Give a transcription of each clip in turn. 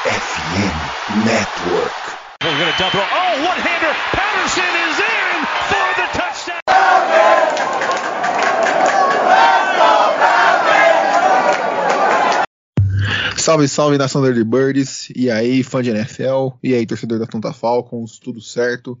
FM Network. We're going to double. Oh, one-hander. Patterson is in for the touchdown. Salve, salve nação de Birds, e aí fã de NFL, e aí torcedor da Tonta Falcons, tudo certo?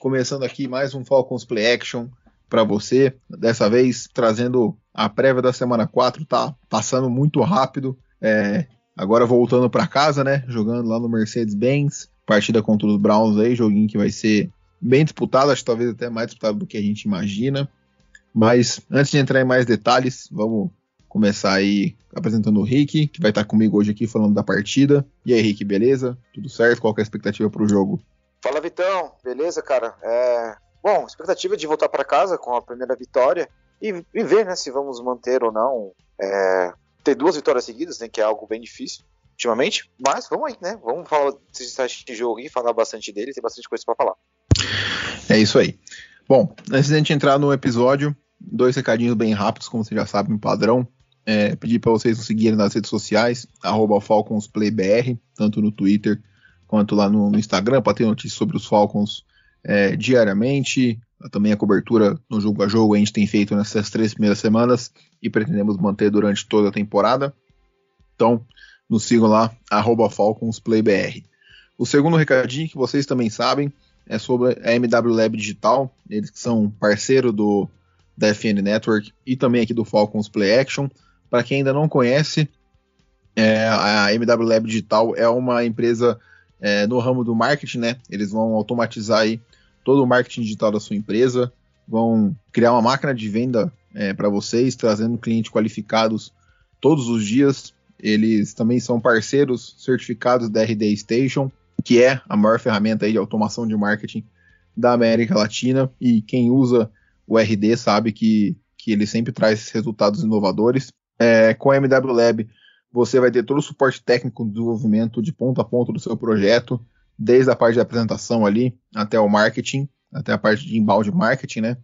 Começando aqui mais um Falcons Play Action para você, dessa vez trazendo a prévia da semana 4, tá passando muito rápido, é, Agora voltando para casa, né? Jogando lá no Mercedes-Benz. Partida contra os Browns aí, joguinho que vai ser bem disputado, acho que talvez até mais disputado do que a gente imagina. Mas antes de entrar em mais detalhes, vamos começar aí apresentando o Rick, que vai estar comigo hoje aqui falando da partida. E aí, Rick, beleza? Tudo certo? Qual é a expectativa para o jogo? Fala, Vitão. Beleza, cara? É... Bom, expectativa de voltar para casa com a primeira vitória e, e, ver né, se vamos manter ou não é, ter duas vitórias seguidas, né, que é algo bem difícil ultimamente. Mas vamos aí, né? Vamos falar desse jogo e falar bastante dele, tem bastante coisa para falar. É isso aí. Bom, antes de a gente entrar no episódio, dois recadinhos bem rápidos, como vocês já sabem, padrão. É, pedir para vocês nos seguirem nas redes sociais, FalconsPlayBR, tanto no Twitter quanto lá no, no Instagram, para ter notícias sobre os Falcons é, diariamente. Também a cobertura no jogo a jogo a gente tem feito nessas três primeiras semanas e pretendemos manter durante toda a temporada. Então, nos sigam lá, FalconsPlayBR. O segundo recadinho que vocês também sabem é sobre a MW Lab Digital, eles que são parceiro do da FN Network e também aqui do Falcons Play Action. Para quem ainda não conhece, é, a MW Lab Digital é uma empresa é, no ramo do marketing, né? Eles vão automatizar aí todo o marketing digital da sua empresa, vão criar uma máquina de venda é, para vocês, trazendo clientes qualificados todos os dias. Eles também são parceiros certificados da RD Station, que é a maior ferramenta de automação de marketing da América Latina. E quem usa o RD sabe que, que ele sempre traz resultados inovadores. É, com a MW Lab, você vai ter todo o suporte técnico do desenvolvimento de ponto a ponto do seu projeto, desde a parte de apresentação ali até o marketing, até a parte de embalde marketing, né?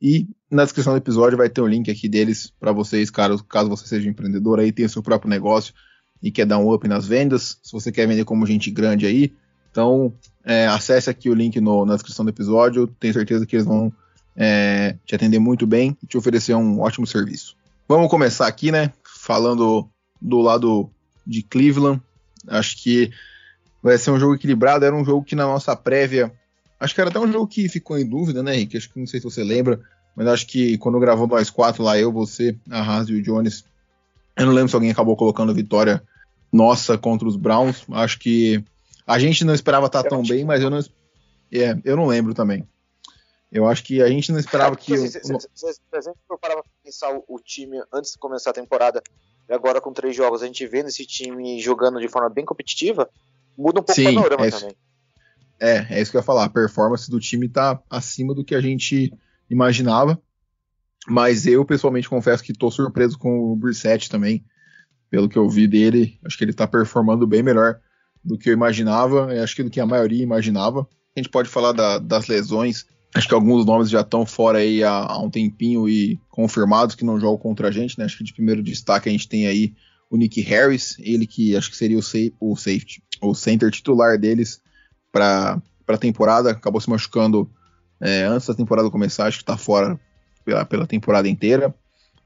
E na descrição do episódio vai ter o um link aqui deles para vocês, caso, caso você seja empreendedor aí, tenha seu próprio negócio e quer dar um up nas vendas, se você quer vender como gente grande aí, então é, acesse aqui o link no, na descrição do episódio, tenho certeza que eles vão é, te atender muito bem e te oferecer um ótimo serviço. Vamos começar aqui, né? Falando do lado de Cleveland, acho que vai ser um jogo equilibrado. Era um jogo que na nossa prévia. Acho que era até um jogo que ficou em dúvida, né, Henrique? Acho que não sei se você lembra, mas acho que quando gravou nós quatro lá, eu, você, a Haas e o Jones, eu não lembro se alguém acabou colocando vitória nossa contra os Browns. Acho que a gente não esperava estar tão bem, mas eu não, é, eu não lembro também. Eu acho que a gente não esperava que. Assim, se, se, se, se a gente for parar pra pensar o, o, time antes de começar a temporada, e agora com três jogos, a gente vendo esse time jogando de forma bem competitiva, muda um pouco Sim, o panorama é também. É, é isso que eu ia falar. A performance do time tá acima do que a gente imaginava. Mas eu, pessoalmente, confesso que tô surpreso com o Brissett também. Pelo que eu vi dele, acho que ele tá performando bem melhor do que eu imaginava. Acho que do que a maioria imaginava. A gente pode falar da, das lesões. Acho que alguns nomes já estão fora aí há, há, um tempinho e confirmados que não jogam contra a gente, né? Acho que de primeiro destaque a gente tem aí o Nick Harris, ele que acho que seria o, o safety, o center titular deles para a temporada, acabou se machucando é, antes da temporada começar, acho que está fora pela, pela, temporada inteira.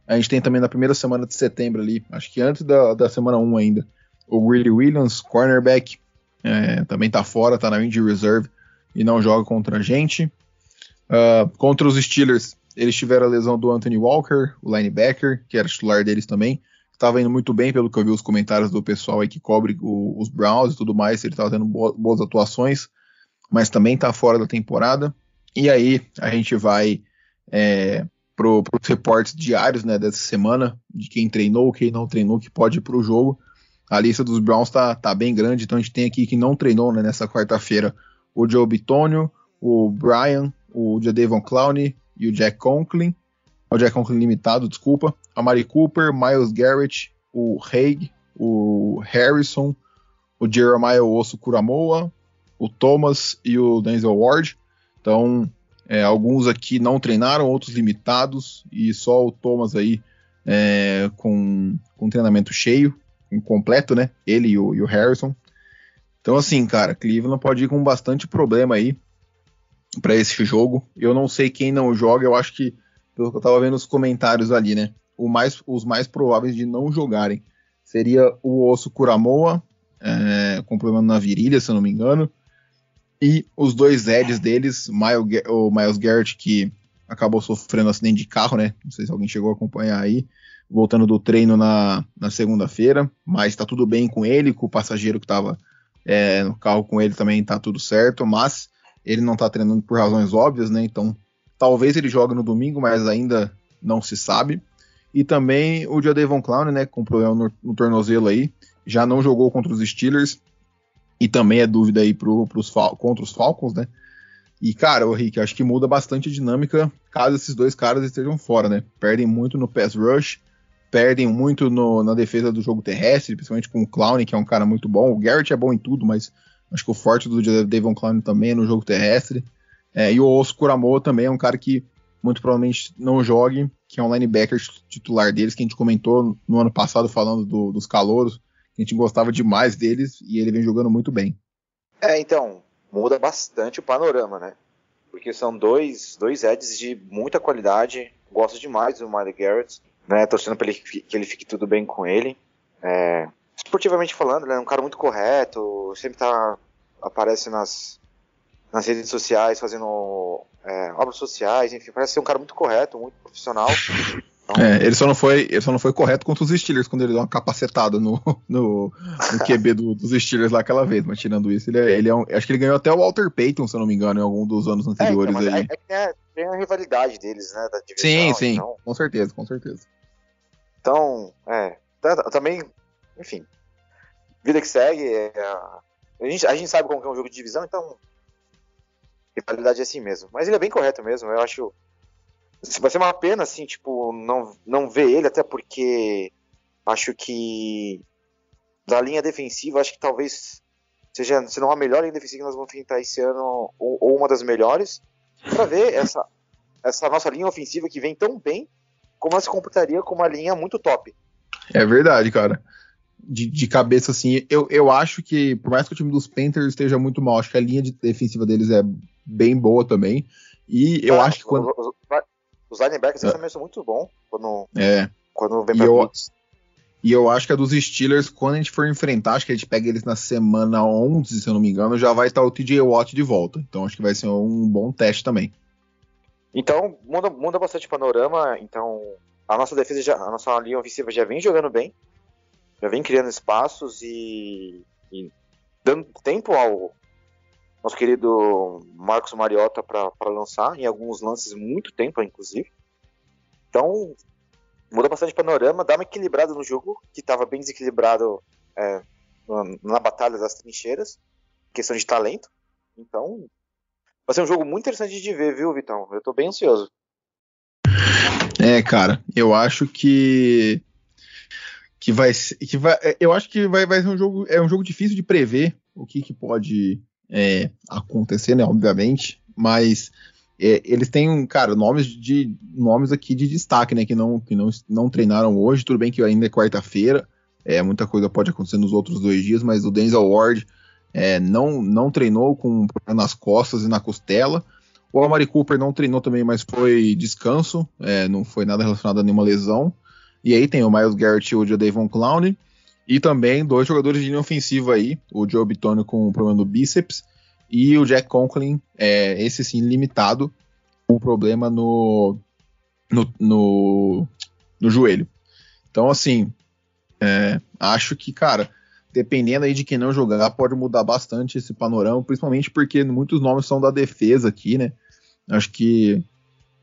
A gente tem também na primeira semana de setembro ali, acho que antes da, da semana 1 ainda, o Willie Williams, cornerback, é, também está fora, está na injury reserve e não joga contra a gente. Uh, contra os Steelers, eles tiveram a lesão do Anthony Walker, o linebacker, que era titular deles também estava indo muito bem, pelo que eu vi os comentários do pessoal aí que cobre o, os Browns e tudo mais, ele estava tendo boas, boas atuações, mas também está fora da temporada. E aí a gente vai é, para os reportes diários né, dessa semana, de quem treinou, quem não treinou, que pode ir para o jogo. A lista dos Browns está tá bem grande, então a gente tem aqui que não treinou né, nessa quarta-feira o Joe Bitonio, o Brian, o Jadavon Clowney e o Jack Conklin o Jack Conklin limitado, desculpa, a Mari Cooper, Miles Garrett, o Haig, o Harrison, o Jeremiah Osso Kuramoa, o Thomas e o Denzel Ward. Então, é, alguns aqui não treinaram, outros limitados, e só o Thomas aí é, com, com treinamento cheio, completo, né? Ele e o, e o Harrison. Então, assim, cara, Cleveland pode ir com bastante problema aí para esse jogo. Eu não sei quem não joga, eu acho que, pelo que eu tava vendo nos comentários ali, né? Mais, os mais prováveis de não jogarem seria o Osso Kuramoa, é, com problema na virilha, se eu não me engano, e os dois Eds deles, o Miles Garrett, que acabou sofrendo acidente de carro, né? Não sei se alguém chegou a acompanhar aí, voltando do treino na, na segunda-feira, mas tá tudo bem com ele, com o passageiro que tava é, no carro com ele também tá tudo certo, mas ele não tá treinando por razões óbvias, né? Então, talvez ele jogue no domingo, mas ainda não se sabe. E também o Jadevon Clown, né, com problema no, no, tornozelo aí, já não jogou contra os Steelers. E também é dúvida aí pro, pros, contra os Falcons, né? E, cara, o Rick, acho que muda bastante a dinâmica caso esses dois caras estejam fora, né? Perdem muito no pass rush, perdem muito no, na defesa do jogo terrestre, principalmente com o Clown, que é um cara muito bom. O Garrett é bom em tudo, mas acho que o forte do Devon Clown também é no jogo terrestre. É, e o Osso Kuramoa também é um cara que muito provavelmente não jogue, que é um linebacker titular deles, que a gente comentou no ano passado falando do, dos calouros, que a gente gostava demais deles e ele vem jogando muito bem. É, então, muda bastante o panorama, né? Porque são dois, dois Eds de muita qualidade. Gosto demais do Miley Garrett, né? Torcendo para ele, que ele fique tudo bem com ele. É, esportivamente falando, é um cara muito correto, sempre tá, aparece nas, nas redes sociais fazendo é, obras sociais, enfim, parece ser um cara muito correto, muito profissional. Então... É, ele só não foi, ele só não foi correto contra os Steelers quando ele deu uma capacetada no, no, no QB do, dos Steelers lá aquela vez, mas tirando isso, ele, é, ele é um, acho que ele ganhou até o Walter Payton, se eu não me engano, em algum dos anos anteriores é, então, aí. É, é, tem a rivalidade deles, né, da divisão. Sim, sim, então... com certeza, com certeza. Então, é, também, enfim, vida que segue, é, a, gente, a gente sabe como é um jogo de divisão, então rivalidade é assim mesmo. Mas ele é bem correto mesmo, eu acho. Vai ser uma pena, assim, tipo, não, não ver ele, até porque acho que da linha defensiva, acho que talvez seja, se não a melhor linha defensiva que nós vamos enfrentar esse ano, ou, ou uma das melhores, para ver essa, essa nossa linha ofensiva que vem tão bem, como ela se comportaria com uma linha muito top. É verdade, cara de, de, cabeça, assim, eu, eu acho que, por mais que o time dos Panthers esteja muito mal, acho que a linha de defensiva deles é bem boa também. E eu ah, acho que quando. Os, os linebackers é. também são muito bons quando, é. quando vem pra e eu, e eu acho que a dos Steelers, quando a gente for enfrentar, acho que a gente pega eles na semana 11, se eu não me engano, já vai estar o TJ Watt de volta. Então acho que vai ser um bom teste também. Então, muda, muda bastante o panorama. Então, a nossa defesa, já, a nossa linha ofensiva já vem jogando bem já vem criando espaços e, e dando tempo ao nosso querido Marcos Mariota para lançar, em alguns lances muito tempo, inclusive. Então, muda bastante o panorama, dá uma equilibrada no jogo, que estava bem desequilibrado é, na, batalha das trincheiras, questão de talento. Então, vai ser um jogo muito interessante de ver, viu, Vitão? Eu estou bem ansioso. É, cara, eu acho que que vai que vai é, eu acho que vai, vai ser um jogo é um jogo difícil de prever o que, que pode é, acontecer né obviamente mas é, eles têm cara nomes de nomes aqui de destaque né que não que não, não treinaram hoje. Tudo bem que ainda é quarta-feira é muita coisa pode acontecer nos outros dois dias mas o Denzel Ward é, não não treinou com nas costas e na costela. O Amari Cooper não treinou também mas foi descanso é, não foi nada relacionado a nenhuma lesão. E aí tem o Miles Garrett e o Jadavon Clown. E também dois jogadores de linha ofensiva aí, o Joe Bitonio com o problema do bíceps e o Jack Conklin, é, esse sim limitado, com problema no, no, no, no, joelho. Então, assim, é, acho que, cara, dependendo aí de quem não jogar, pode mudar bastante esse panorama, principalmente porque muitos nomes são da defesa aqui, né? Acho que,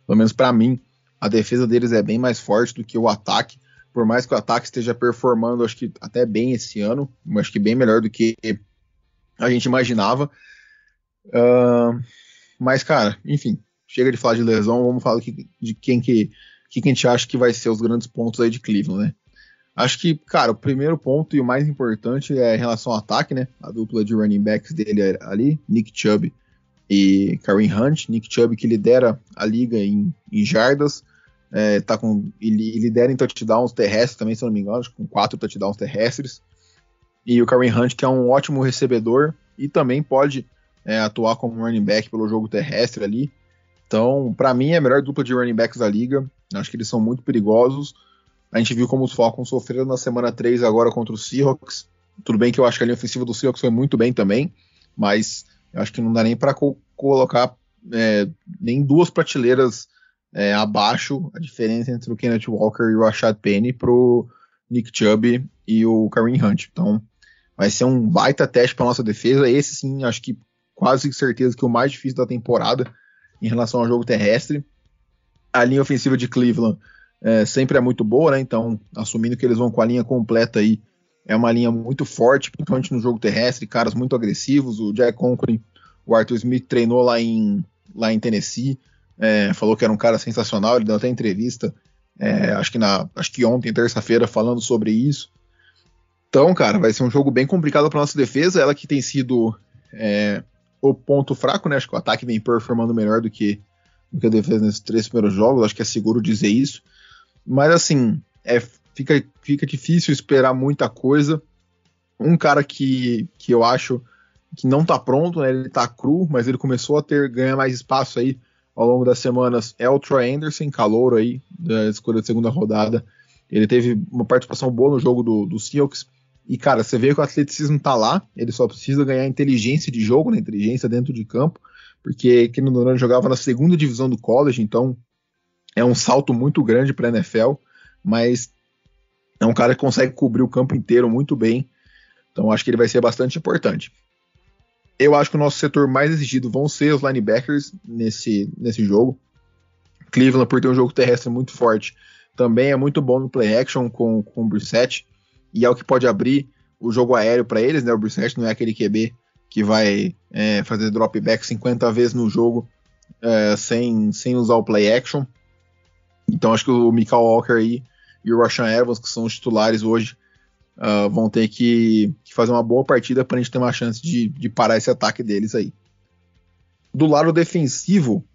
pelo menos para mim, a defesa deles é bem mais forte do que o ataque. Por mais que o ataque esteja performando, acho que até bem esse ano, acho que bem melhor do que a gente imaginava. Uh, mas, cara, enfim, chega de falar de lesão, vamos falar de quem que, que, que a gente acha que vai ser os grandes pontos aí de Cleveland, né? Acho que, cara, o primeiro ponto e o mais importante é em relação ao ataque, né? A dupla de running backs dele é ali, Nick Chubb e Kareem Hunt. Nick Chubb que lidera a liga em, em jardas, é, tá com, ele, lidera em touchdowns terrestres também, se não me engano, com quatro touchdowns terrestres. e o Kareem Hunt, que é um ótimo recebedor e também pode é, atuar como running back pelo jogo terrestre ali. Então, para mim, é a melhor dupla de running backs da liga. Acho que eles são muito perigosos. A gente viu como os Falcons sofreram na semana 3 agora contra os Seahawks. Tudo bem que eu acho que a linha ofensiva do Seahawks foi muito bem também, mas eu acho que não dá nem para co colocar é, nem duas prateleiras é, abaixo a diferença entre o Kenneth Walker e o Rashad Penny pro Nick Chubb e o Kareem Hunt. Então, vai ser um baita teste para nossa defesa. Esse sim, acho que quase certeza que o mais difícil da temporada em relação ao jogo terrestre. A linha ofensiva de Cleveland é, sempre é muito boa, né? Então, assumindo que eles vão com a linha completa aí, é uma linha muito forte, principalmente no jogo terrestre, caras muito agressivos. O Jack Conklin, o Arthur Smith treinou lá em, lá em Tennessee, é, falou que era um cara sensacional, ele deu até entrevista, é, acho, que na, acho que ontem, terça-feira, falando sobre isso. Então, cara, vai ser um jogo bem complicado para nossa defesa, ela que tem sido é, o ponto fraco, né? Acho que o ataque vem performando melhor do que, do que a defesa nesses três primeiros jogos, acho que é seguro dizer isso. Mas assim, é, fica, fica difícil esperar muita coisa. Um cara que, que eu acho que não tá pronto, né? Ele tá cru, mas ele começou a ter ganhar mais espaço aí ao longo das semanas. É o Troy Anderson, calouro aí, da escolha de segunda rodada. Ele teve uma participação boa no jogo do, do Seahawks. E, cara, você vê que o atleticismo tá lá, ele só precisa ganhar inteligência de jogo, né? Inteligência dentro de campo, porque Keno Doran jogava na segunda divisão do college, então é um salto muito grande para NFL, mas é um cara que consegue cobrir o campo inteiro muito bem. Então acho que ele vai ser bastante importante. Eu acho que o nosso setor mais exigido vão ser os linebackers nesse, nesse jogo. Cleveland, por ter um jogo terrestre muito forte, também é muito bom no play action com, com o Brissett, e é o que pode abrir o jogo aéreo para eles, né? O Brissett não é aquele QB que vai é, fazer dropback 50 vezes no jogo é, sem, sem usar o play action. Então acho que o Michael Walker aí e o Rashan Evans, que são os titulares hoje, uh, vão ter que, que, fazer uma boa partida para a gente ter uma chance de, de, parar esse ataque deles aí. Do lado defensivo,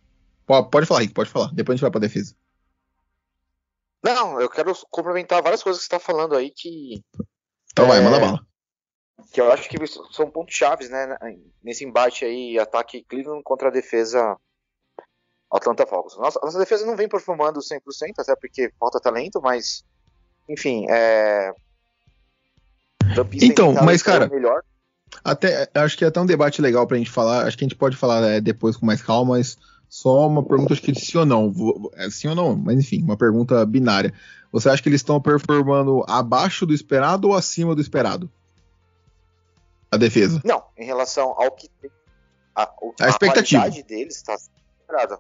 pode, falar, Rick, pode falar. Depois a gente vai para defesa. Não, eu quero complementar várias coisas que você está falando aí que. Então é, vai, manda bala. Que eu acho que são pontos chaves, né? Nesse embate aí, ataque Cleveland contra a defesa Atlanta Falcons. Nossa, nossa defesa não vem performando 100%, até porque falta talento, mas, enfim, é. Então, mas cara, melhor. até acho que é até um debate legal pra gente falar. Acho que a gente pode falar é, depois com mais calma, mas só uma pergunta acho que de sim ou não. É, sim ou não, mas enfim, uma pergunta binária. Você acha que eles estão performando abaixo do esperado ou acima do esperado? A defesa? Não, em relação ao que tem. A, a, a expectativa deles está esperada.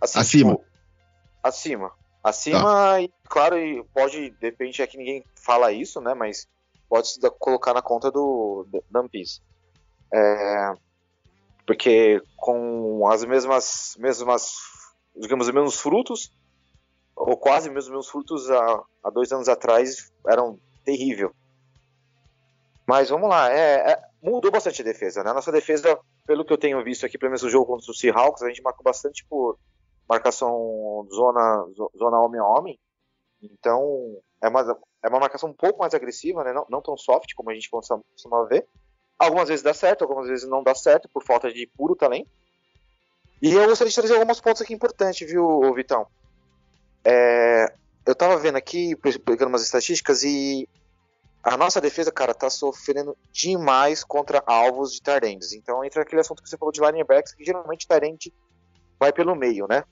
Assim, acima. Tipo, acima. Acima, tá. e claro, e pode, de repente é que ninguém fala isso, né? Mas pode colocar na conta do Dumpis. É, porque com as mesmas, mesmas, digamos, os mesmos frutos, ou quase os mesmos frutos há, há dois anos atrás, eram terrível. Mas vamos lá, é, é, mudou bastante a defesa, né? A nossa defesa, pelo que eu tenho visto aqui, pelo menos no jogo contra o Seahawks, a gente marcou bastante por marcação zona, zona homem a homem. Então, é uma, é uma marcação um pouco mais agressiva, né? não, não tão soft como a gente costuma, ver. Algumas vezes dá certo, algumas vezes não dá certo, por falta de puro talento. E eu gostaria de trazer alguns pontos aqui importantes, viu, Vitão? É, eu tava vendo aqui, pegando umas estatísticas, e a nossa defesa, cara, tá sofrendo demais contra alvos de Tyrands. Então entra aquele assunto que você falou de linebacks, que geralmente Tyrant vai pelo meio, né?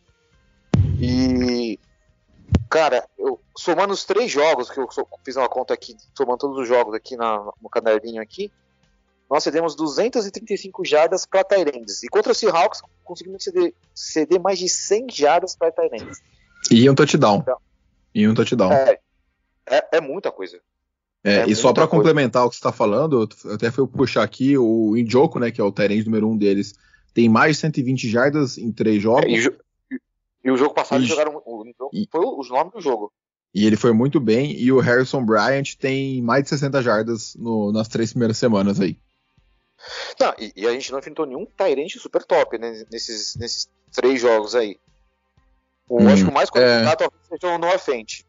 Cara, eu, somando os três jogos, que eu fiz uma conta aqui, somando todos os jogos aqui na, no caderninho aqui, nós cedemos 235 jardas para Tyrands. E contra o Seahawks, conseguimos ceder, ceder mais de 100 jardas para Tyrands. E um touchdown. Então, e um touchdown. É, é, é muita coisa. É, é e só para complementar o que você está falando, eu até fui puxar aqui o Injoko, né, que é o Tyrande número um deles, tem mais de 120 jardas em três jogos. É, e, o jogo passado e, jogaram. O, e, foi os nomes do jogo. E ele foi muito bem. E o Harrison Bryant tem mais de 60 jardas no, nas três primeiras semanas aí. Não, e, e, a gente não enfrentou nenhum Tyrant super top né, nesses, nesses três jogos aí. O, hum, acho que o mais complicado é... talvez seja o Noah Fent.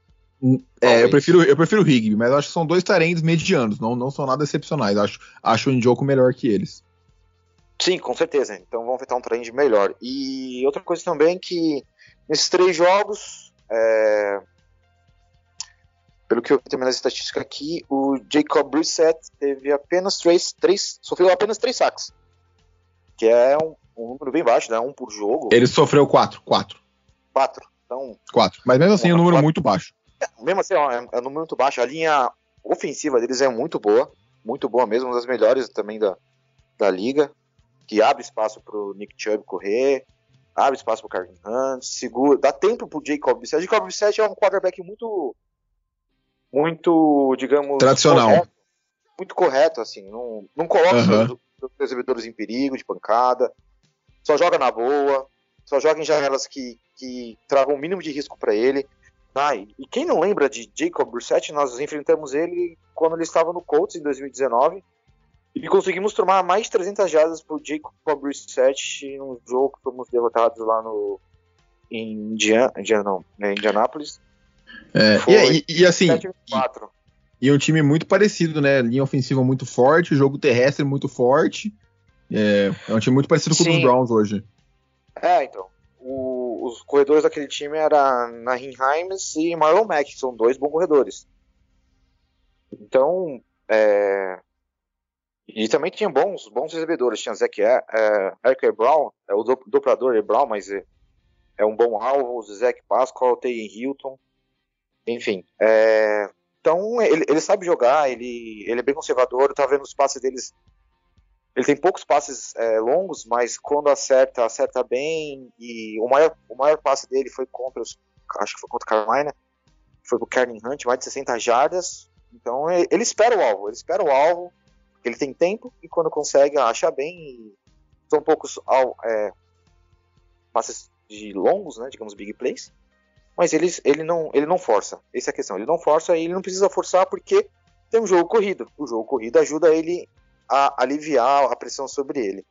É, eu prefiro, eu prefiro o Higby, mas acho que são dois tarendos medianos, não, não são nada excepcionais. Acho, acho o Njoku melhor que eles. Sim, com certeza. Então vamos tentar um trend melhor. E outra coisa também que nesses três jogos, é... pelo que eu tenho nas estatísticas aqui, o Jacob Brissett teve apenas três, três, sofreu apenas três saques, que é um, um número bem baixo, né? Um por jogo. Ele sofreu quatro, quatro. Quatro. Então. Quatro. Mas mesmo assim, é um número quatro. muito baixo. É, mesmo assim, é, é um número muito baixo. A linha ofensiva deles é muito boa, muito boa mesmo, uma das melhores também da, da liga, que abre espaço para o Nick Chubb correr, abre espaço para o Carlin Hunt, segura, dá tempo para o Jacob Brissett. Jacob Brissett é um quarterback muito, muito, digamos, tradicional, correto, muito correto, assim, não, não coloca uhum. os, recebedores em perigo de pancada, só joga na boa, só joga em janelas que, que tragam o mínimo de risco para ele. Ah, e, quem não lembra de Jacob Brissett, nós enfrentamos ele quando ele estava no Colts em 2019 e conseguimos tomar mais de 300 jardas por Jacob Brissett num jogo que fomos derrotados lá no em Indiana, Indiana não, né, Indianápolis. É, e, e, assim, e, e um time muito parecido, né? Linha ofensiva muito forte, jogo terrestre muito forte. É, é um time muito parecido com o dos Browns hoje. É, então o, os corredores daquele time era Nahin Himes e Marlon Mack, que são dois bons corredores. Então, é, e também tinha bons, bons recebedores. Tinha Zach é, é, Brown, é o duplador é Brown, mas é, é, um bom alvo. Zach Pascal, Taylor Hilton. Enfim. É, então, ele, ele, sabe jogar, ele, ele é bem conservador. Tá vendo os passes deles ele tem poucos passes é, longos, mas quando acerta, acerta bem. E o maior, o maior passe dele foi contra os. Acho que foi contra o Carolina. Foi pro Kerning Hunt, mais de 60 jardas. Então ele espera o alvo, ele espera o alvo. Ele tem tempo e quando consegue, acha bem. São poucos é, passes de longos, né? Digamos, big plays. Mas ele, ele, não, ele não força. Essa é a questão. Ele não força e ele não precisa forçar porque tem um jogo corrido. O jogo corrido ajuda ele a aliviar a pressão sobre ele.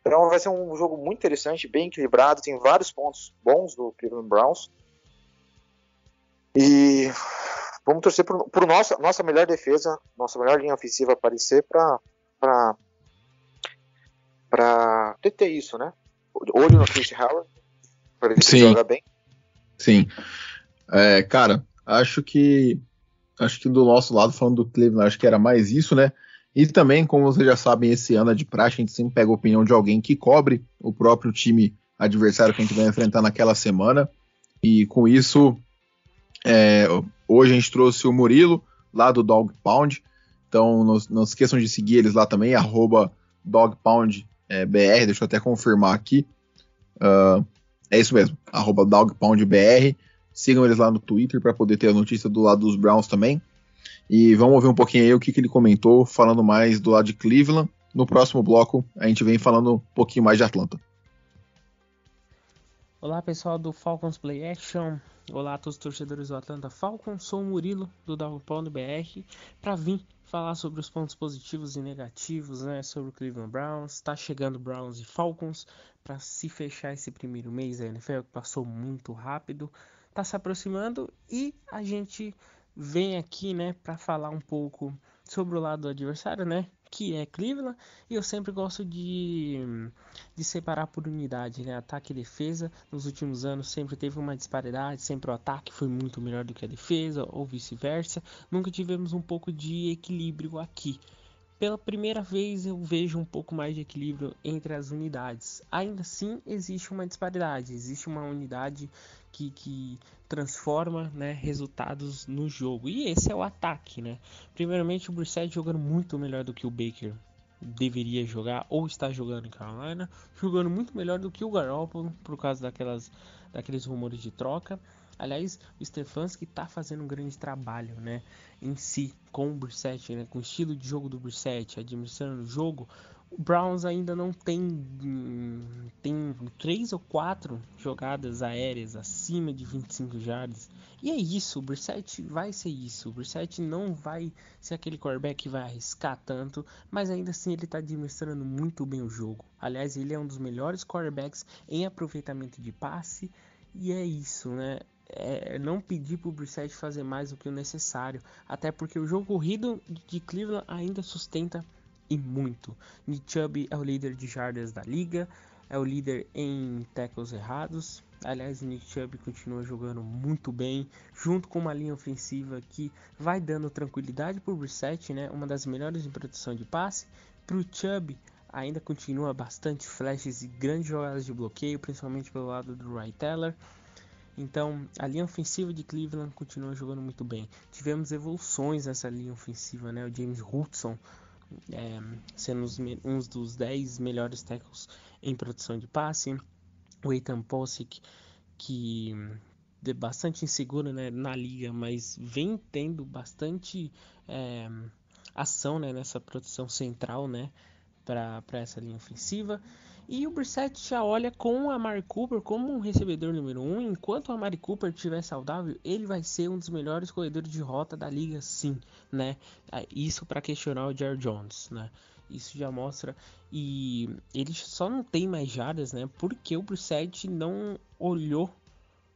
Então vai ser um jogo muito interessante, bem equilibrado, tem vários pontos bons do Cleveland Browns. E vamos torcer por, por nossa, nossa melhor defesa, nossa melhor linha ofensiva aparecer para para ter isso, né? Olho no Chris Howard, para ver se joga bem. Sim. É, cara, acho que acho que do nosso lado, falando do Cleveland, acho que era mais isso, né? E também, como vocês já sabem, esse ano é de praxe, a gente sempre pega a opinião de alguém que cobre o próprio time adversário que a gente vai enfrentar naquela semana. E com isso, é, hoje a gente trouxe o Murilo, lá do Dog Pound. Então não, não se esqueçam de seguir eles lá também, DogPoundBR, é, deixa eu até confirmar aqui. Uh, é isso mesmo, DogPoundBR. Sigam eles lá no Twitter para poder ter a notícia do lado dos Browns também. E vamos ouvir um pouquinho aí o que, que ele comentou, falando mais do lado de Cleveland. No próximo bloco, a gente vem falando um pouquinho mais de Atlanta. Olá pessoal do Falcons Play Action, olá a todos os torcedores do Atlanta Falcons, sou o Murilo do Downpound BR para vir falar sobre os pontos positivos e negativos né, sobre o Cleveland Browns. Está chegando Browns e Falcons para se fechar esse primeiro mês. A NFL passou muito rápido, está se aproximando e a gente vem aqui, né, para falar um pouco sobre o lado do adversário, né, que é Cleveland, e eu sempre gosto de, de separar por unidade, né, ataque e defesa. Nos últimos anos sempre teve uma disparidade, sempre o ataque foi muito melhor do que a defesa, ou vice-versa. Nunca tivemos um pouco de equilíbrio aqui. Pela primeira vez eu vejo um pouco mais de equilíbrio entre as unidades. Ainda assim existe uma disparidade, existe uma unidade que, que transforma né, resultados no jogo. E esse é o ataque, né? Primeiramente o Brissett jogando muito melhor do que o Baker deveria jogar ou está jogando em Carolina, jogando muito melhor do que o Garoppolo por causa daquelas daqueles rumores de troca. Aliás, o Stefanski está fazendo um grande trabalho, né, em si com o Brissett, né, com o estilo de jogo do Brissett, administrando o jogo. O Browns ainda não tem tem três ou quatro jogadas aéreas acima de 25 jardas. E é isso, o Brissett vai ser isso. O Brissett não vai ser aquele quarterback que vai arriscar tanto, mas ainda assim ele está administrando muito bem o jogo. Aliás, ele é um dos melhores quarterbacks em aproveitamento de passe. E é isso, né? É, não pedir pro Brissett fazer mais do que o necessário, até porque o jogo corrido de Cleveland ainda sustenta e muito. Nick Chubb é o líder de jardas da liga, é o líder em tackles errados. Aliás, Nick Chubb continua jogando muito bem, junto com uma linha ofensiva que vai dando tranquilidade para o Brissett, né? Uma das melhores em produção de passe. Para o Chubb, ainda continua bastante flashes e grandes jogadas de bloqueio, principalmente pelo lado do Wright Teller. Então, a linha ofensiva de Cleveland continua jogando muito bem. Tivemos evoluções nessa linha ofensiva, né? O James Hudson é, sendo um dos 10 melhores tackles em produção de passe. O Ethan Posick, que é bastante inseguro né, na liga, mas vem tendo bastante é, ação né, nessa produção central né, para essa linha ofensiva. E o Brissett já olha com a Amari Cooper como um recebedor número 1. Um. Enquanto o Amari Cooper estiver saudável, ele vai ser um dos melhores corredores de rota da liga, sim, né? Ah, isso para questionar o Jared Jones, né? Isso já mostra. E ele só não tem mais jardas, né? Porque o Brissett não olhou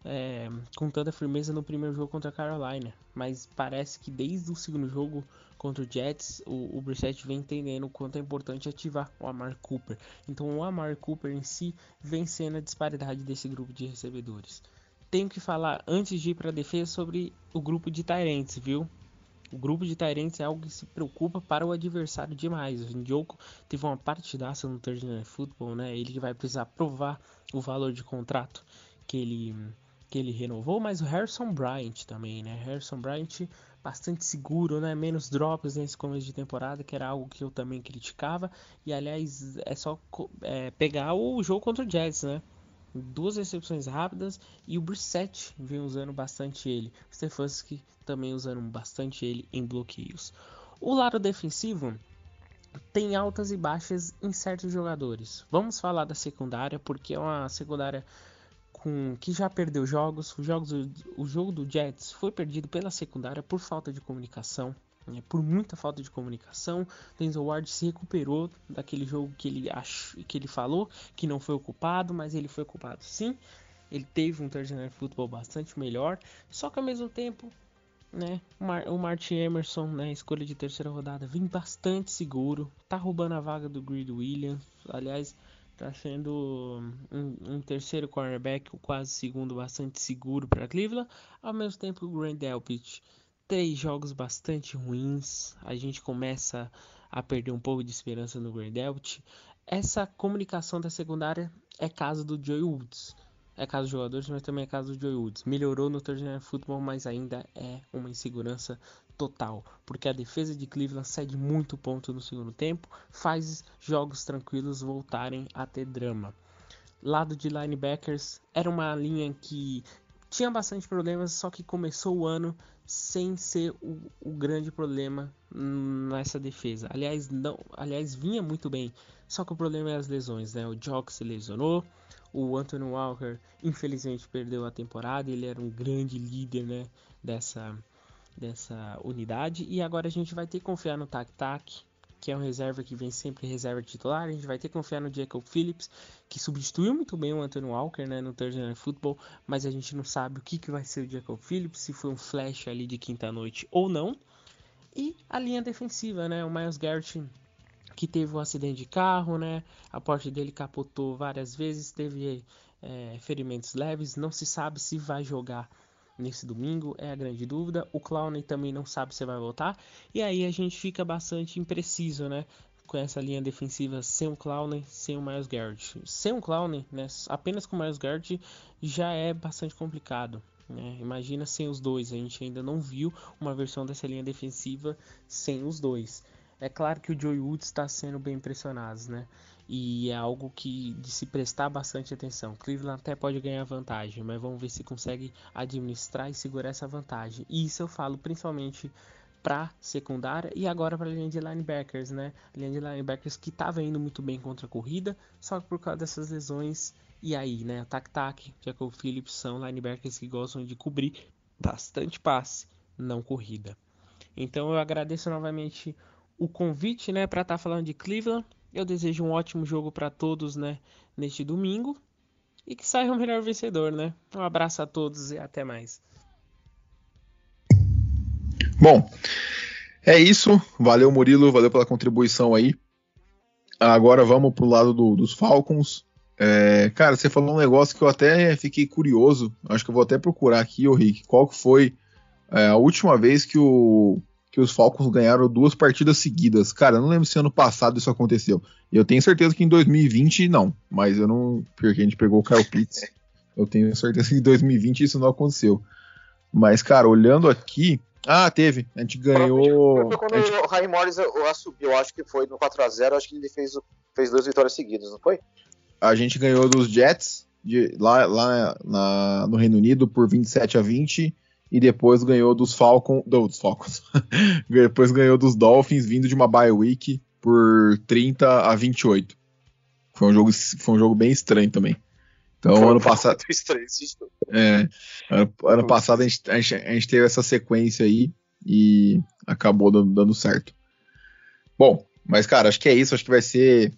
é, com tanta firmeza no primeiro jogo contra a Carolina. Mas parece que desde o segundo jogo contra o Jets, o, o Brissett vem entendendo o quanto é importante ativar o Amar Cooper. Então o Amar Cooper em si vem sendo a disparidade desse grupo de recebedores. Tenho que falar antes de ir para a defesa sobre o grupo de Tyrants, viu? O grupo de Tyrants é algo que se preocupa para o adversário demais. O Njoku teve uma partidaça no Thursday Night Football, né? Ele vai precisar provar o valor de contrato que ele que ele renovou, mas o Harrison Bryant também, né? Harrison Bryant bastante seguro, né? Menos drops nesse começo de temporada, que era algo que eu também criticava. E aliás, é só é, pegar o jogo contra o Jets, né? Duas recepções rápidas e o Brissett vem usando bastante ele. O Stefanski também usando bastante ele em bloqueios. O lado defensivo tem altas e baixas em certos jogadores. Vamos falar da secundária, porque é uma secundária com que já perdeu jogos. Os jogos o jogo do Jets foi perdido pela secundária por falta de comunicação. Né, por muita falta de comunicação, Denzel Ward se recuperou daquele jogo que ele ach, que ele falou que não foi ocupado, mas ele foi ocupado sim. Ele teve um Night Football bastante melhor, só que ao mesmo tempo, né, o Martin Emerson, né, escolha de terceira rodada, vem bastante seguro, tá roubando a vaga do Greed Williams. Aliás, Tá sendo um, um, terceiro cornerback, o quase segundo, bastante seguro para Cleveland. Ao mesmo tempo, o Grant Delpit, três jogos bastante ruins. A gente começa a perder um pouco de esperança no Grant Delpit. Essa comunicação da secundária é caso do Joey Woods é caso dos jogadores, mas também é caso do Joey Woods. Melhorou no Thursday Night Football, mas ainda é uma insegurança total, porque a defesa de Cleveland cede muito ponto no segundo tempo, faz jogos tranquilos voltarem a ter drama. Lado de linebackers, era uma linha que tinha bastante problemas, só que começou o ano sem ser o, o, grande problema nessa defesa. Aliás, não, aliás, vinha muito bem, só que o problema é as lesões, né? O Jock se lesionou, o Anthony Walker, infelizmente, perdeu a temporada. Ele era um grande líder né, dessa, dessa unidade. E agora a gente vai ter que confiar no Tac Tac, que é um reserva que vem sempre reserva titular. A gente vai ter que confiar no Jacob Phillips, que substituiu muito bem o Anthony Walker né, no Thursday Night Football, mas a gente não sabe o que, que vai ser o Jacob Phillips, se foi um flash ali de quinta noite ou não. E a linha defensiva, né? O Miles Garrett que teve um acidente de carro, né? A porta dele capotou várias vezes, teve é, ferimentos leves, não se sabe se vai jogar nesse domingo, é a grande dúvida. O Clowney também não sabe se vai voltar, e aí a gente fica bastante impreciso, né? Com essa linha defensiva sem o Clowney, sem o Miles Garrett. Sem o Clowney, né? Apenas com o Miles Garrett já é bastante complicado. Né? Imagina sem os dois, a gente ainda não viu uma versão dessa linha defensiva sem os dois. É claro que o Joey Woods está sendo bem impressionado, né? E é algo que de se prestar bastante atenção. Cleveland até pode ganhar vantagem, mas vamos ver se consegue administrar e segurar essa vantagem. E isso eu falo principalmente para secundária e agora para a linha de linebackers, né? A linha de linebackers que estava indo muito bem contra a corrida, só que por causa dessas lesões e aí, né? Tac Tac, Jacob Phillips são linebackers que gostam de cobrir bastante passe, não corrida. Então eu agradeço novamente o convite, né, para estar tá falando de Cleveland. Eu desejo um ótimo jogo para todos, né, neste domingo. e que saia o melhor vencedor, né? Um abraço a todos e até mais. Bom, é isso. Valeu, Murilo. Valeu pela contribuição aí. Agora vamos pro lado do, dos Falcons. É, cara, você falou um negócio que eu até fiquei curioso. Acho que eu vou até procurar aqui, o Rick, qual que foi é, a última vez que, o, que os Falcons ganharam duas partidas seguidas. Cara, eu não lembro se ano passado isso aconteceu. Eu tenho certeza que em 2020 não, mas eu não. Porque a gente pegou o Kyle Pitts. Eu tenho certeza que em 2020 isso não aconteceu. Mas, cara, olhando aqui. Ah, teve. A gente ganhou. Foi quando gente... o Raim Morris subiu, acho que foi no 4x0, acho que ele fez, fez duas vitórias seguidas, não foi? A gente ganhou dos Jets de, lá, lá na, no Reino Unido por 27 a 20 e depois ganhou dos Falcons, dos Falcons. depois ganhou dos Dolphins vindo de uma bye week por 30 a 28. Foi um jogo, foi um jogo bem estranho também. Então, foi ano passado. Estranho, é, ano, ano passado a gente, a, gente, a gente, teve essa sequência aí e acabou dando, dando certo. Bom, mas cara, acho que é isso. Acho que vai ser,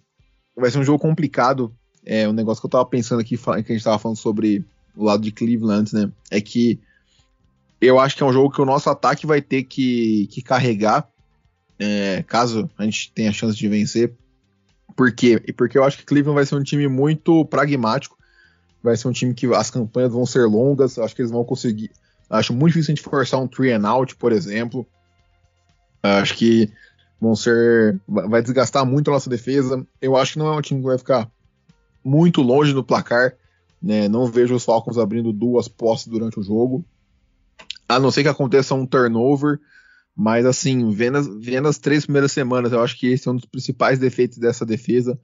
vai ser um jogo complicado é, um negócio que eu tava pensando aqui, que a gente tava falando sobre o lado de Cleveland, né? É que eu acho que é um jogo que o nosso ataque vai ter que, que carregar, é, caso a gente tenha chance de vencer. Por quê? Porque eu acho que Cleveland vai ser um time muito pragmático, vai ser um time que as campanhas vão ser longas, acho que eles vão conseguir. Acho muito difícil a gente forçar um three and out, por exemplo. Acho que vão ser. Vai desgastar muito a nossa defesa. Eu acho que não é um time que vai ficar muito longe no placar. Né? Não vejo os Falcons abrindo duas posses durante o jogo. A não ser que aconteça um turnover. Mas assim, vendo as, vendo as três primeiras semanas, eu acho que esse é um dos principais defeitos dessa defesa.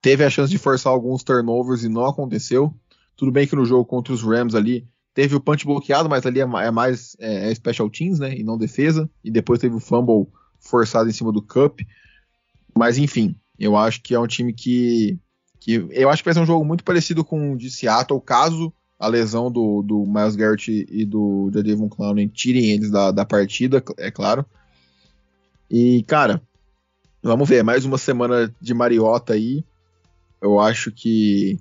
Teve a chance de forçar alguns turnovers e não aconteceu. Tudo bem que no jogo contra os Rams ali teve o punch bloqueado, mas ali é, é mais é, é special teams, né? E não defesa. E depois teve o fumble forçado em cima do Cup. Mas enfim, eu acho que é um time que que eu acho que vai ser um jogo muito parecido com o de Seattle, caso a lesão do, do Miles Garrett e do Jadavon Clowney tirem eles da, da partida, é claro. E, cara, vamos ver, mais uma semana de Mariota aí. Eu acho que.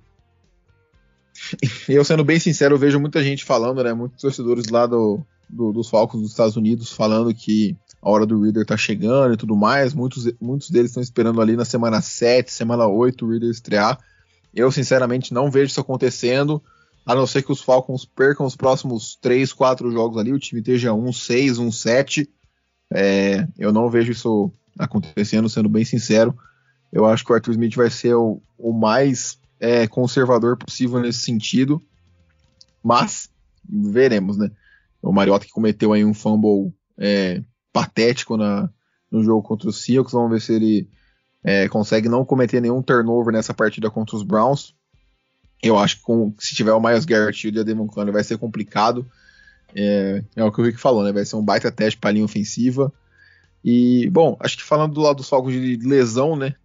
Eu, sendo bem sincero, eu vejo muita gente falando, né? Muitos torcedores lá do, do, dos Falcons dos Estados Unidos falando que a hora do Reader tá chegando e tudo mais. Muitos, muitos deles estão esperando ali na semana 7, semana 8 o Reader estrear. Eu, sinceramente, não vejo isso acontecendo, a não ser que os Falcons percam os próximos 3, 4 jogos ali, o time esteja 1, 6, 1, 7. É, eu não vejo isso acontecendo, sendo bem sincero. Eu acho que o Arthur Smith vai ser o, o mais é, conservador possível nesse sentido. Mas veremos, né? O Mariota que cometeu aí um fumble é, patético na, no jogo contra os Seahawks. Vamos ver se ele é, consegue não cometer nenhum turnover nessa partida contra os Browns. Eu acho que com, se tiver o Miles Garrett e o Devon Clowney vai ser complicado. É, é, o que o Rick falou, né? Vai ser um baita teste para a linha ofensiva. E, bom, acho que falando do lado dos Falcons de lesão, né?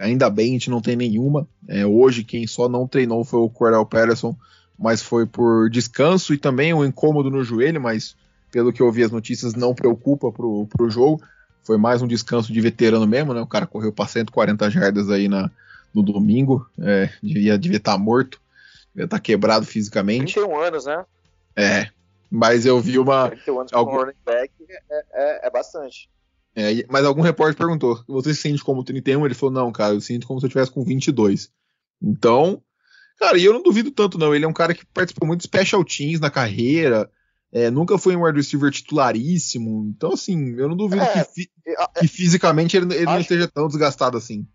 Ainda bem, a gente não tem nenhuma. É, hoje, quem só não treinou foi o Cordell Patterson, mas foi por descanso e também um incômodo no joelho, mas pelo que eu vi as notícias, não preocupa pro, pro jogo. Foi mais um descanso de veterano mesmo, né? O cara correu para 140 jardas aí na, no domingo. É, devia devia estar tá morto, devia estar tá quebrado fisicamente. 31 anos, né? É, mas eu vi uma. 31 anos algum... running back é, é, é bastante. É, mas algum repórter perguntou: você se sente como 31? Ele falou: não, cara, eu sinto como se eu tivesse com 22. Então, cara, e eu não duvido tanto, não. Ele é um cara que participou muito de special teams na carreira. É, nunca foi um wide receiver titularíssimo. Então, assim, eu não duvido é, que, fi que, fisicamente ele, ele não esteja tão desgastado assim.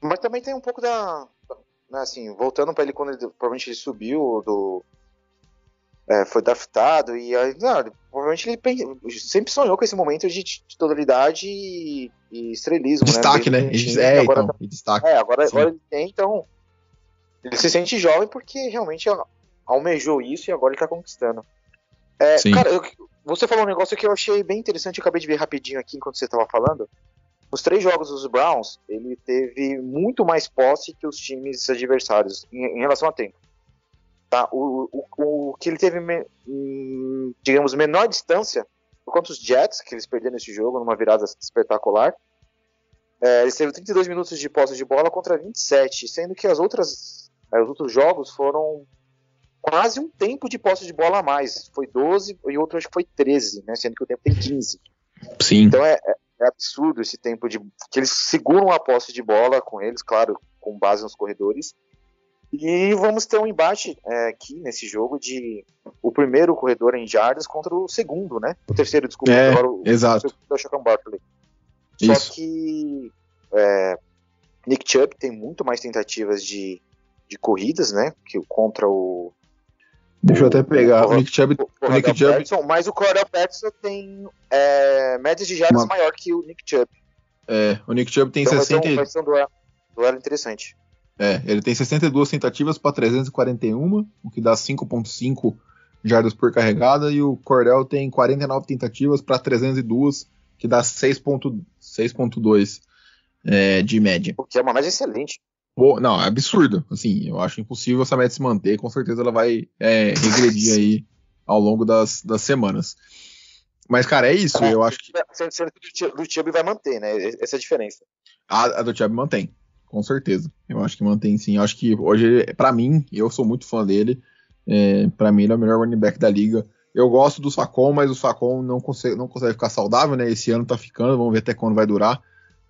Mas também tem um pouco da. Né, assim, voltando para ele quando ele, provavelmente ele subiu do. É, foi draftado e aí, não, provavelmente ele sempre sonhou com esse momento de titularidade e, e estrelismo. Né, destaque, né? né? é, agora, então, destaque. É, agora, agora ele tem, então. Ele se sente jovem porque realmente almejou isso e agora ele tá conquistando. É, cara, eu, você falou um negócio que eu achei bem interessante, eu acabei de ver rapidinho aqui enquanto você estava falando. Nos três jogos dos Browns, ele teve muito mais posse que os times adversários em, em relação a tempo. Tá? O, o, o que ele teve, hum, digamos, menor distância foi contra os Jets, que eles perderam esse jogo numa virada espetacular. É, eles teve 32 minutos de posse de bola contra 27, sendo que as outras Aí os outros jogos foram quase um tempo de posse de bola a mais. Foi 12 e outro acho que foi 13, né? Sendo que o tempo tem 15. Sim. Então é, é, absurdo esse tempo de. que eles seguram a posse de bola com eles, claro, com base nos corredores. E vamos ter um embate é, aqui nesse jogo de o primeiro corredor em jardas contra o segundo, né? O terceiro, desculpa, É, agora o, exato. o Chacon Barkley. Isso. Só que é, Nick Chubb tem muito mais tentativas de, de corridas, né? Que contra o, Deixa eu até pegar. o- O Nick Chubb, o, o Nick Chubb Patterson, mas o Cordell Patterson tem é, médias de jardas Uma- maior que o Nick Chubb. é, o Nick Chubb tem Então vai ser, 60, um, vai ser um duelo, duelo interessante. é, ele tem 62 tentativas para 341, o que dá 5.5 jardas por carregada e o Cordell tem 49 tentativas para 302, que dá 6.2 6.2 é, de média. O que é uma média excelente. Não, é absurdo. Assim, eu acho impossível essa média se manter. Com certeza ela vai é, regredir aí ao longo das, das semanas. Mas, cara, é isso. Eu acho que Sendo que o vai manter, né? Essa é a diferença. a, a do Chubb mantém. Com certeza. Eu acho que mantém sim. Eu acho que hoje, pra mim, eu sou muito fã dele. É, para mim, ele é o melhor running back da liga. Eu gosto do Facon, mas o Facon não consegue, não consegue ficar saudável, né? Esse ano tá ficando, vamos ver até quando vai durar.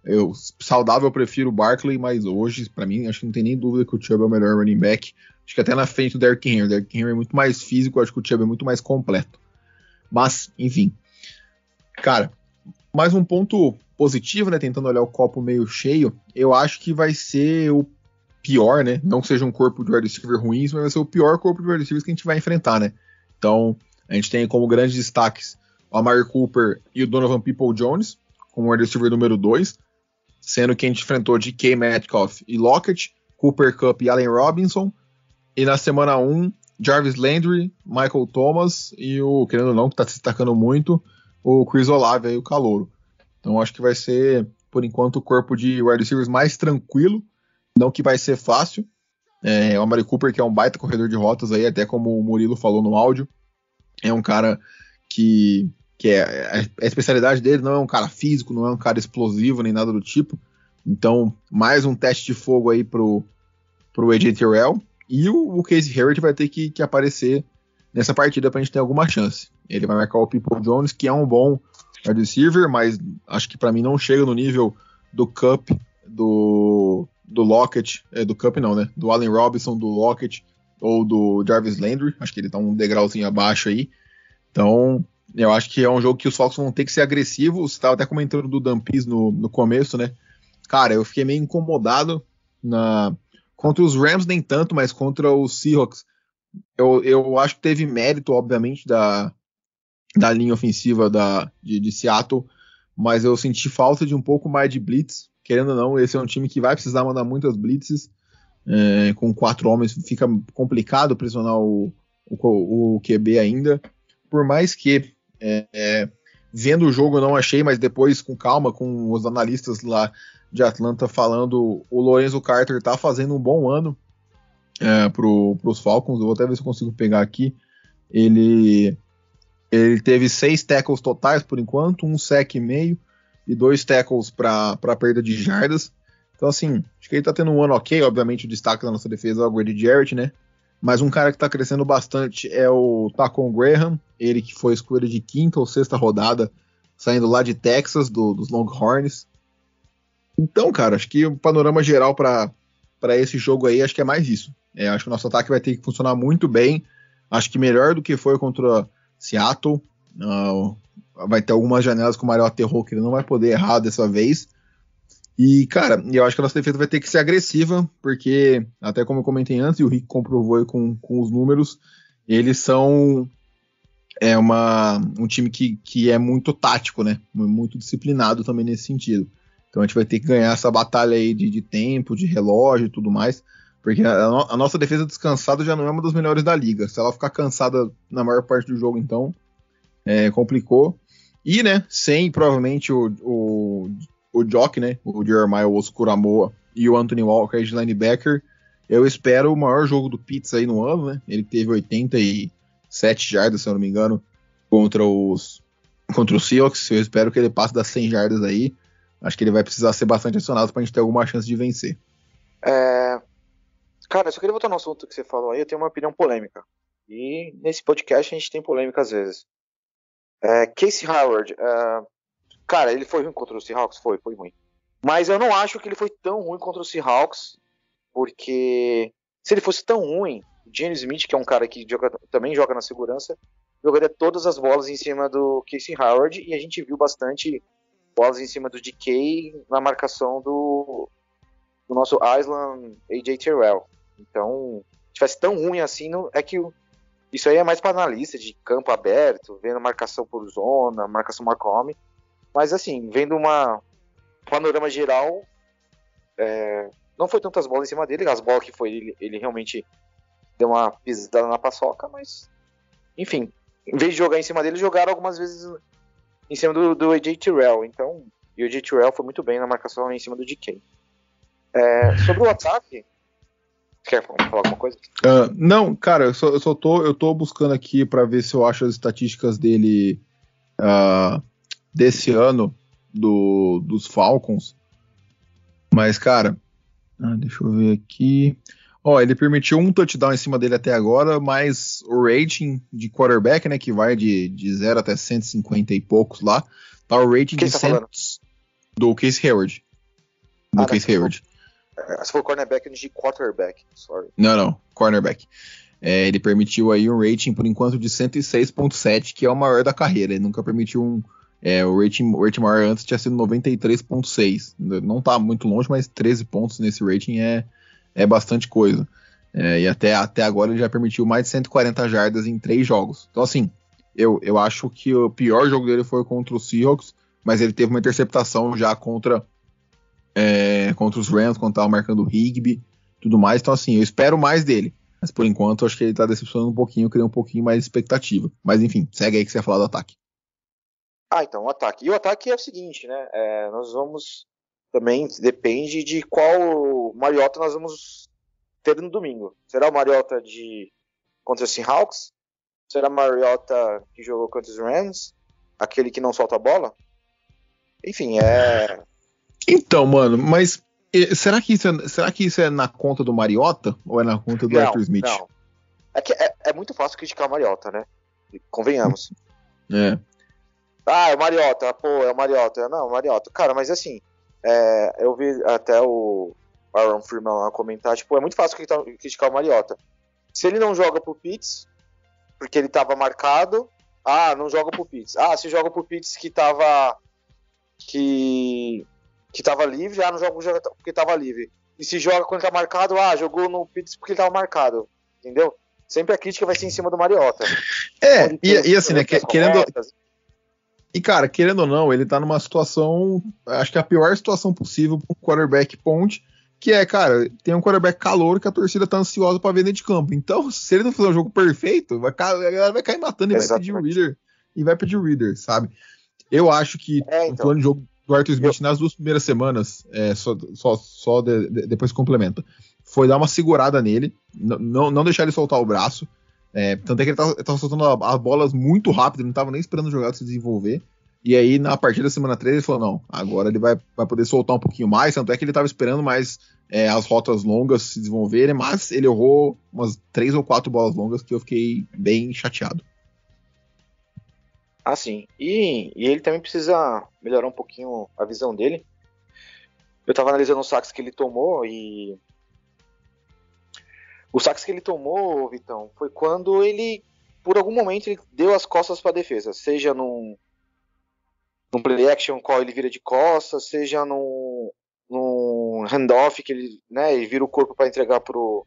Eu, saudável, eu prefiro o Barkley, mas hoje, pra mim, acho que não tem nem dúvida que o Chubb é o melhor running back. Acho que até na frente do Derrick Henry. O Derrick Henry é muito mais físico, acho que o Chubb é muito mais completo. Mas, enfim. Cara, mais um ponto positivo, né? Tentando olhar o copo meio cheio. Eu acho que vai ser o pior, né? Não seja um corpo de wide receiver ruim, mas vai ser o pior corpo de wide receivers que a gente vai enfrentar, né? Então, a gente tem como grandes destaques o Amari Cooper e o Donovan People Jones, como wide receiver número 2, sendo que a gente enfrentou DK Metcalf e Lockett, Cooper Cup e Allen Robinson, e na semana 1, Jarvis Landry, Michael Thomas e o, querendo ou não, que tá se destacando muito, o Chris Olave aí, o calouro. Então acho que vai ser, por enquanto, o corpo de wide receivers mais tranquilo, não que vai ser fácil. É, o Amari Cooper, que é um baita corredor de rotas aí, até como o Murilo falou no áudio, é um cara que, que é, a especialidade dele não é um cara físico, não é um cara explosivo nem nada do tipo. Então, mais um teste de fogo aí pro, pro AJ Terrell. E o, o Casey Hayward vai ter que, que aparecer nessa partida pra gente ter alguma chance. Ele vai marcar o People Jones, que é um bom wide receiver, mas acho que para mim não chega no nível do Cup, do, do Lockett, é, do Cup não, né? Do Allen Robinson, do Lockett ou do Jarvis Landry. Acho que ele tá um degrauzinho abaixo aí. Então, eu acho que é um jogo que os Falcons vão ter que ser agressivos. Você estava até comentando do Dampis no, no começo, né? Cara, eu fiquei meio incomodado na contra os Rams nem tanto, mas contra os Seahawks. Eu, eu acho que teve mérito, obviamente, da, da linha ofensiva da, de, de Seattle, mas eu senti falta de um pouco mais de blitz. Querendo ou não, esse é um time que vai precisar mandar muitas blitzes. É, com quatro homens fica complicado pressionar o, o, o QB ainda. Por mais que é, é, vendo o jogo não achei, mas depois com calma, com os analistas lá de Atlanta falando, o Lorenzo Carter tá fazendo um bom ano é, pro, pros Falcons. Eu vou até ver se consigo pegar aqui. Ele ele teve seis tackles totais por enquanto, um sec e meio e dois tackles para perda de jardas. Então, assim, acho que ele tá tendo um ano ok. Obviamente, o destaque da nossa defesa é o Grady Jarrett, né? Mas um cara que tá crescendo bastante é o Tacon Graham, ele que foi escolha de quinta ou sexta rodada, saindo lá de Texas, do, dos Longhorns. Então, cara, acho que o panorama geral para esse jogo aí, acho que é mais isso. É, acho que o nosso ataque vai ter que funcionar muito bem. Acho que melhor do que foi contra Seattle. Uh, vai ter algumas janelas que o Mario aterrou que ele não vai poder errar dessa vez. E, cara, eu acho que a nossa defesa vai ter que ser agressiva, porque, até como eu comentei antes, e o Rick comprovou com, com os números, eles são é uma, um time que, que é muito tático, né? Muito disciplinado também nesse sentido. Então a gente vai ter que ganhar essa batalha aí de, de tempo, de relógio e tudo mais, porque a, a, nossa defesa descansada já não é uma das melhores da liga. Se ela ficar cansada na maior parte do jogo, então, é, complicou. E, né, sem provavelmente o, o, o Jock, né, o Jeremiah Oscuramoa e o Anthony Walker de linebacker, eu espero o maior jogo do Pitts aí no ano, né? Ele teve 87 jardas, se eu não me engano, contra os contra o Seahawks. Eu espero que ele passe das 100 jardas aí. Acho que ele vai precisar ser bastante acionado para a gente ter alguma chance de vencer. É, Cara, eu só queria voltar no assunto que você falou aí, eu tenho uma opinião polêmica. E nesse podcast a gente tem polêmica às vezes. É, Casey Howard, é, cara, ele foi ruim contra o Seahawks? Foi, foi ruim. Mas eu não acho que ele foi tão ruim contra o Seahawks, porque se ele fosse tão ruim, o James Smith, que é um cara que joga, também joga na segurança, jogaria todas as bolas em cima do Casey Howard e a gente viu bastante bolas em cima do DK na marcação do, do nosso Island AJ Terrell. Então, se tivesse tão ruim assim, não, é que isso aí é mais para analista de campo aberto, vendo marcação por zona, marcação marca-homem. Mas assim, vendo uma panorama geral, é, não foi tantas bolas em cima dele, as bolas que foi ele, ele realmente deu uma pisada na paçoca, mas enfim, em vez de jogar em cima dele, jogaram algumas vezes em cima do, do AJ. Então, e o AJ Terrell foi muito bem na marcação em cima do DK. É, sobre o ataque, quer falar alguma coisa? Uh, não, cara, eu só, eu só, tô, eu tô buscando aqui para ver se eu acho as estatísticas dele uh, desse ano do, dos Falcons. Mas, cara, ah, deixa eu ver aqui. Ó, ele permitiu um touchdown em cima dele até agora, mas o rating de quarterback, né, que vai de, de 0 até 150 e poucos lá, tá o rating Quem de tá 100 falando? do Case Hayward. Do Ah, Case não, Hayward. É, Se for cornerback, eu de quarterback. Sorry. Não, não, cornerback. É, ele permitiu aí um rating por enquanto de 106.7, que é o maior da carreira. Ele nunca permitiu um. É, o, rating, o rating maior antes tinha sido 93.6. Não tá muito longe, mas 13 pontos nesse rating é, é bastante coisa. É, e até, até agora ele já permitiu mais de 140 jardas em três jogos. Então, assim, eu, eu acho que o pior jogo dele foi contra o Seahawks, mas ele teve uma interceptação já contra, é, contra os Rams, quando tava marcando o Higby tudo mais. Então, assim, eu espero mais dele. Mas por enquanto, acho que ele tá decepcionando um pouquinho, queria um pouquinho mais de expectativa. Mas enfim, segue aí que você ia falar do ataque. Ah, então, o ataque. E o ataque é o seguinte, né? é, nós vamos. Também depende de qual Mariota nós vamos ter no domingo. Será o Mariota de contra os Seahawks? Será o Mariota que jogou contra os Rams? Aquele que não solta a bola? Enfim, é. Então, mano, mas será que, isso é, será que isso é na conta do Mariota ou é na conta do não, Arthur Smith? não. É, que é, é muito fácil criticar o Mariota, né? Convenhamos. É. Ah, é o Mariota, pô, é o Mariota. Não, o Mariota. Cara, mas assim, é, eu vi até o Aaron Freeman lá comentar, tipo, é muito fácil criticar o Mariota. Se ele não joga pro Pitts, porque ele tava marcado, ah, não joga pro Pitts. Ah, se joga pro Pitts que tava que que tava livre, ah, não joga porque tava livre. E se joga quando tá marcado, ah, jogou no Pitts porque ele tava marcado. Entendeu? Sempre a crítica vai ser em cima do Mariota. É, e, e assim, né, querendo. E, cara, querendo ou não, ele tá numa situação, acho que é a pior situação possível pro quarterback ponte, que é, cara, tem um quarterback calor que a torcida tá ansiosa pra ver dentro de campo. Então, se ele não fizer um jogo perfeito, vai, a galera vai cair matando e vai pedir o Exatamente. reader. E vai pedir o reader, sabe? Eu acho que É, o então. plano de jogo do Arthur Smith nas duas primeiras semanas, é, só, só, só de- de- depois complementa, foi dar uma segurada nele, não deixar ele soltar o braço. É, tanto é que ele tava, tava soltando as bolas muito rápido, ele não tava nem esperando o jogador se desenvolver. E aí, na partida da semana 3, ele falou: não, agora ele vai, vai poder soltar um pouquinho mais. Tanto é que ele tava esperando mais é, as rotas longas se desenvolverem, mas ele errou umas três ou quatro bolas longas que eu fiquei bem chateado. Ah, sim. E, e ele também precisa melhorar um pouquinho a visão dele. Eu tava analisando os saques que ele tomou e. Os saques que ele tomou, Vitão, foi quando ele, por algum momento, ele deu as costas pra defesa. Seja num, num play action qual ele vira de costas, seja num, num handoff que ele, né, ele vira o corpo para entregar pro,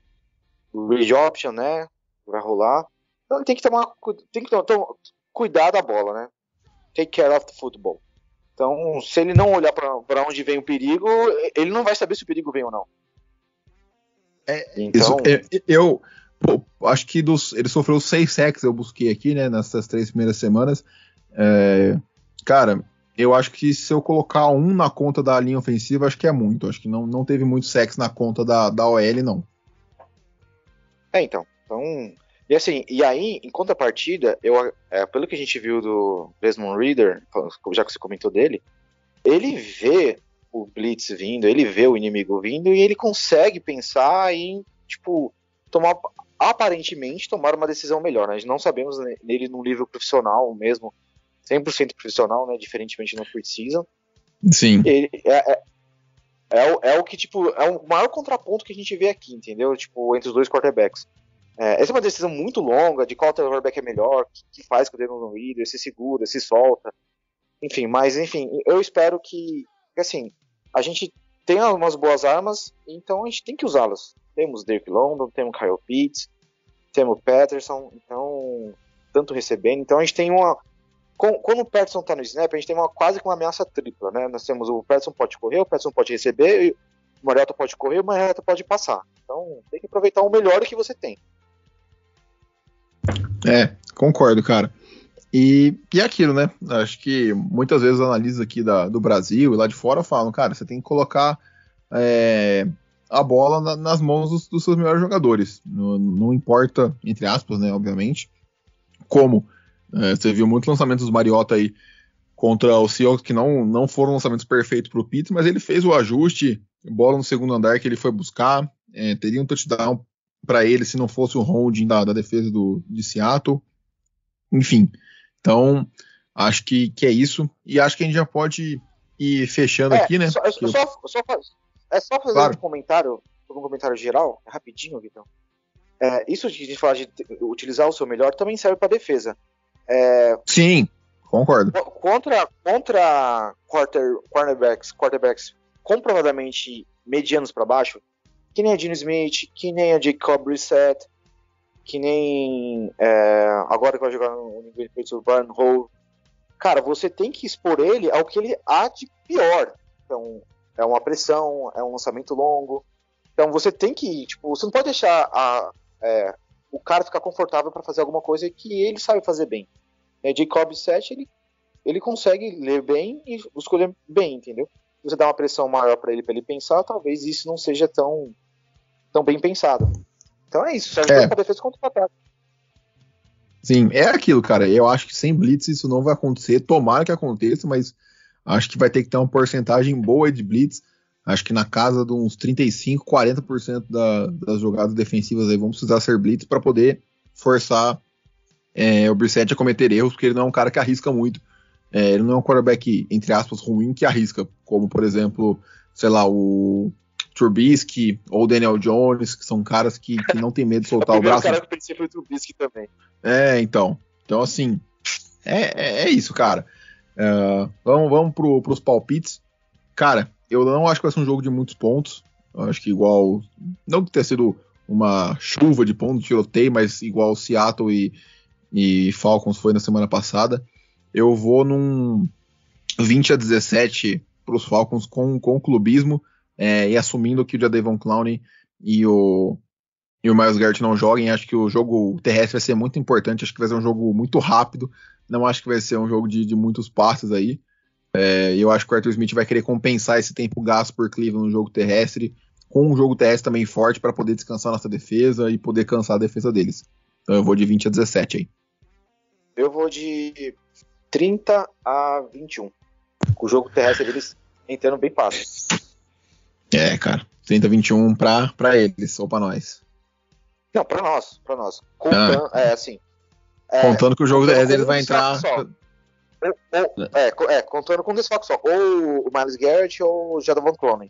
read option, né? Vai rolar. Então ele tem que tomar, tem que to- to- cuidar da bola, né? Take care of the football. Então, se ele não olhar para onde vem o perigo, ele não vai saber se o perigo vem ou não. É, então, Isso, é, eu pô, acho que dos, ele sofreu seis sacks, eu busquei aqui, né, nessas três primeiras semanas. É, cara, eu acho que se eu colocar um na conta da linha ofensiva, acho que é muito. Acho que não, não teve muito sacks na conta da, da OL, não. é, então. Então, e assim, e aí, em contrapartida, eu, é, pelo que a gente viu do Desmond Reader, já que você comentou dele, ele vê o blitz vindo, ele vê o inimigo vindo e ele consegue pensar em tipo, tomar aparentemente tomar uma decisão melhor. Né? Nós não sabemos nele num nível profissional mesmo, 100% profissional, né? Diferentemente no preseason. Sim. Ele é, é, é, o, é o que, tipo, é o maior contraponto que a gente vê aqui, entendeu? Tipo, entre os dois quarterbacks. É, essa é uma decisão muito longa de qual quarterback é melhor, o que, que, faz com o Devon Reader, se segura, se solta. Enfim, mas enfim, eu espero que, assim, a gente tenha umas boas armas, então a gente tem que usá-las. Temos Derek London, temos Kyle Pitts, temos Patterson, então, tanto recebendo. Então a gente tem uma. Quando o Patterson tá no snap, a gente tem uma quase que uma ameaça tripla, né? Nós temos o Patterson pode correr, o Patterson pode receber, o Mariota pode correr, o Mariota pode passar. Então tem que aproveitar o melhor que você tem. É, concordo, cara. E, e é aquilo, né? Acho que muitas vezes analistas aqui da, do Brasil e lá de fora falam, cara, você tem que colocar é, a bola na, nas mãos dos, dos, seus melhores jogadores. Não, não, importa, entre aspas, né, obviamente, como. É, você viu muitos lançamentos dos Mariota aí contra o Seahawks que não, não foram lançamentos perfeitos para o Pitts, mas ele fez o ajuste, bola no segundo andar que ele foi buscar, é, teria um touchdown para ele se não fosse o holding da, da defesa do, de Seattle. Enfim, então acho que, que é isso. E acho que a gente já pode ir fechando é, aqui, né? Só, só, só, é só fazer claro. um comentário, um comentário geral, rapidinho, Vitão. É, isso de a gente falar de utilizar o seu melhor também serve para defesa. É, Sim, concordo. Contra, contra quarter, cornerbacks, quarterbacks comprovadamente medianos para baixo, que nem a Gene Smith, que nem a Jacob Reset, que nem é, agora que vai jogar no New England Hole. Cara, você tem que expor ele ao que ele há de pior. Então, é uma pressão, é um lançamento longo. Então você tem que, tipo, você não pode deixar a, é, o cara ficar confortável para fazer alguma coisa que ele sabe fazer bem. É, Jacob 7, ele, ele consegue ler bem e escolher bem, entendeu? Você dá uma pressão maior para ele, para ele pensar, talvez isso não seja tão, tão bem pensado. Então é isso, serve é. para defesa contra o ataque. Sim, é aquilo, cara. Eu acho que sem blitz isso não vai acontecer. Tomara que aconteça, mas Acho que vai ter que ter uma porcentagem boa de blitz. Acho que na casa de uns 35, 40% da, das jogadas defensivas aí vão precisar ser blitz para poder forçar é, o Brissett a cometer erros, porque ele não é um cara que arrisca muito. É, ele não é um quarterback, entre aspas, ruim que arrisca, como por exemplo, sei lá, o Trubisky ou Daniel Jones, que são caras que, que não tem medo de soltar o braço. O cara que eu pensei foi o Trubisky também. É, então. Então, assim, é, é, é isso, cara. Uh, vamos vamos para os palpites. Cara, eu não acho que vai ser um jogo de muitos pontos. Eu acho que igual. Não que tenha sido uma chuva de pontos, tiroteio, mas igual Seattle e, e Falcons foi na semana passada. Eu vou num 20 a 17 para os Falcons com, com clubismo é, e assumindo que o Jadevon Clowney e o, e o Miles Garrett não joguem. Acho que o jogo terrestre vai ser muito importante. Acho que vai ser um jogo muito rápido. Não acho que vai ser um jogo de, de muitos passes aí. É, eu acho que o Arthur Smith vai querer compensar esse tempo gasto por Cleveland no jogo terrestre, com um jogo terrestre também forte para poder descansar nossa defesa e poder cansar a defesa deles. Então eu vou de 20 a 17 aí. Eu vou de 30 a 21. Com o jogo terrestre deles entrando bem fácil. É, cara. 30 a 21 para eles ou para nós. Não, para nós, para nós. Contando, ah. é assim, é, contando que o jogo deles vai entrar. Ou, ou, é, é, contando com um desfoque só. Ou o Miles Garrett ou o Jadon Cloning.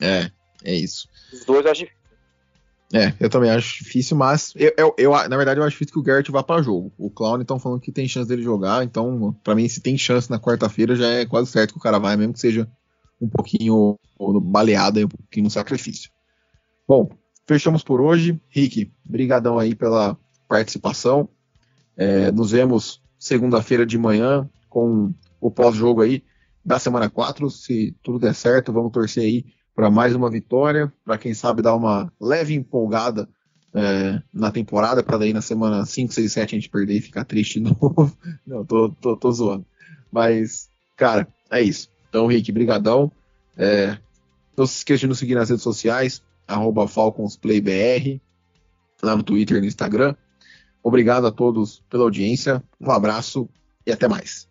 É, é isso. Os dois eu acho difícil. É, eu também acho difícil, mas eu, eu, eu, na verdade eu acho difícil que o Garrett vá para jogo. O Clown estão falando que tem chance dele jogar, então para mim se tem chance na quarta-feira já é quase certo que o cara vai, mesmo que seja um pouquinho baleado, um pouquinho no sacrifício. Bom, fechamos por hoje. Rick, brigadão aí pela participação. É, nos vemos segunda-feira de manhã com o pós-jogo aí da semana 4. Se tudo der certo, vamos torcer aí para mais uma vitória, para quem sabe dar uma leve empolgada é, na temporada, para daí na semana 5, 6, 7 a gente perder e ficar triste de novo. Não, tô, tô, tô zoando. Mas, cara, é isso. Então, Rick, brigadão. É, não se esqueça de nos seguir nas redes sociais, arroba FalconsPlayBR, lá no Twitter e no Instagram. Obrigado a todos pela audiência, um abraço e até mais.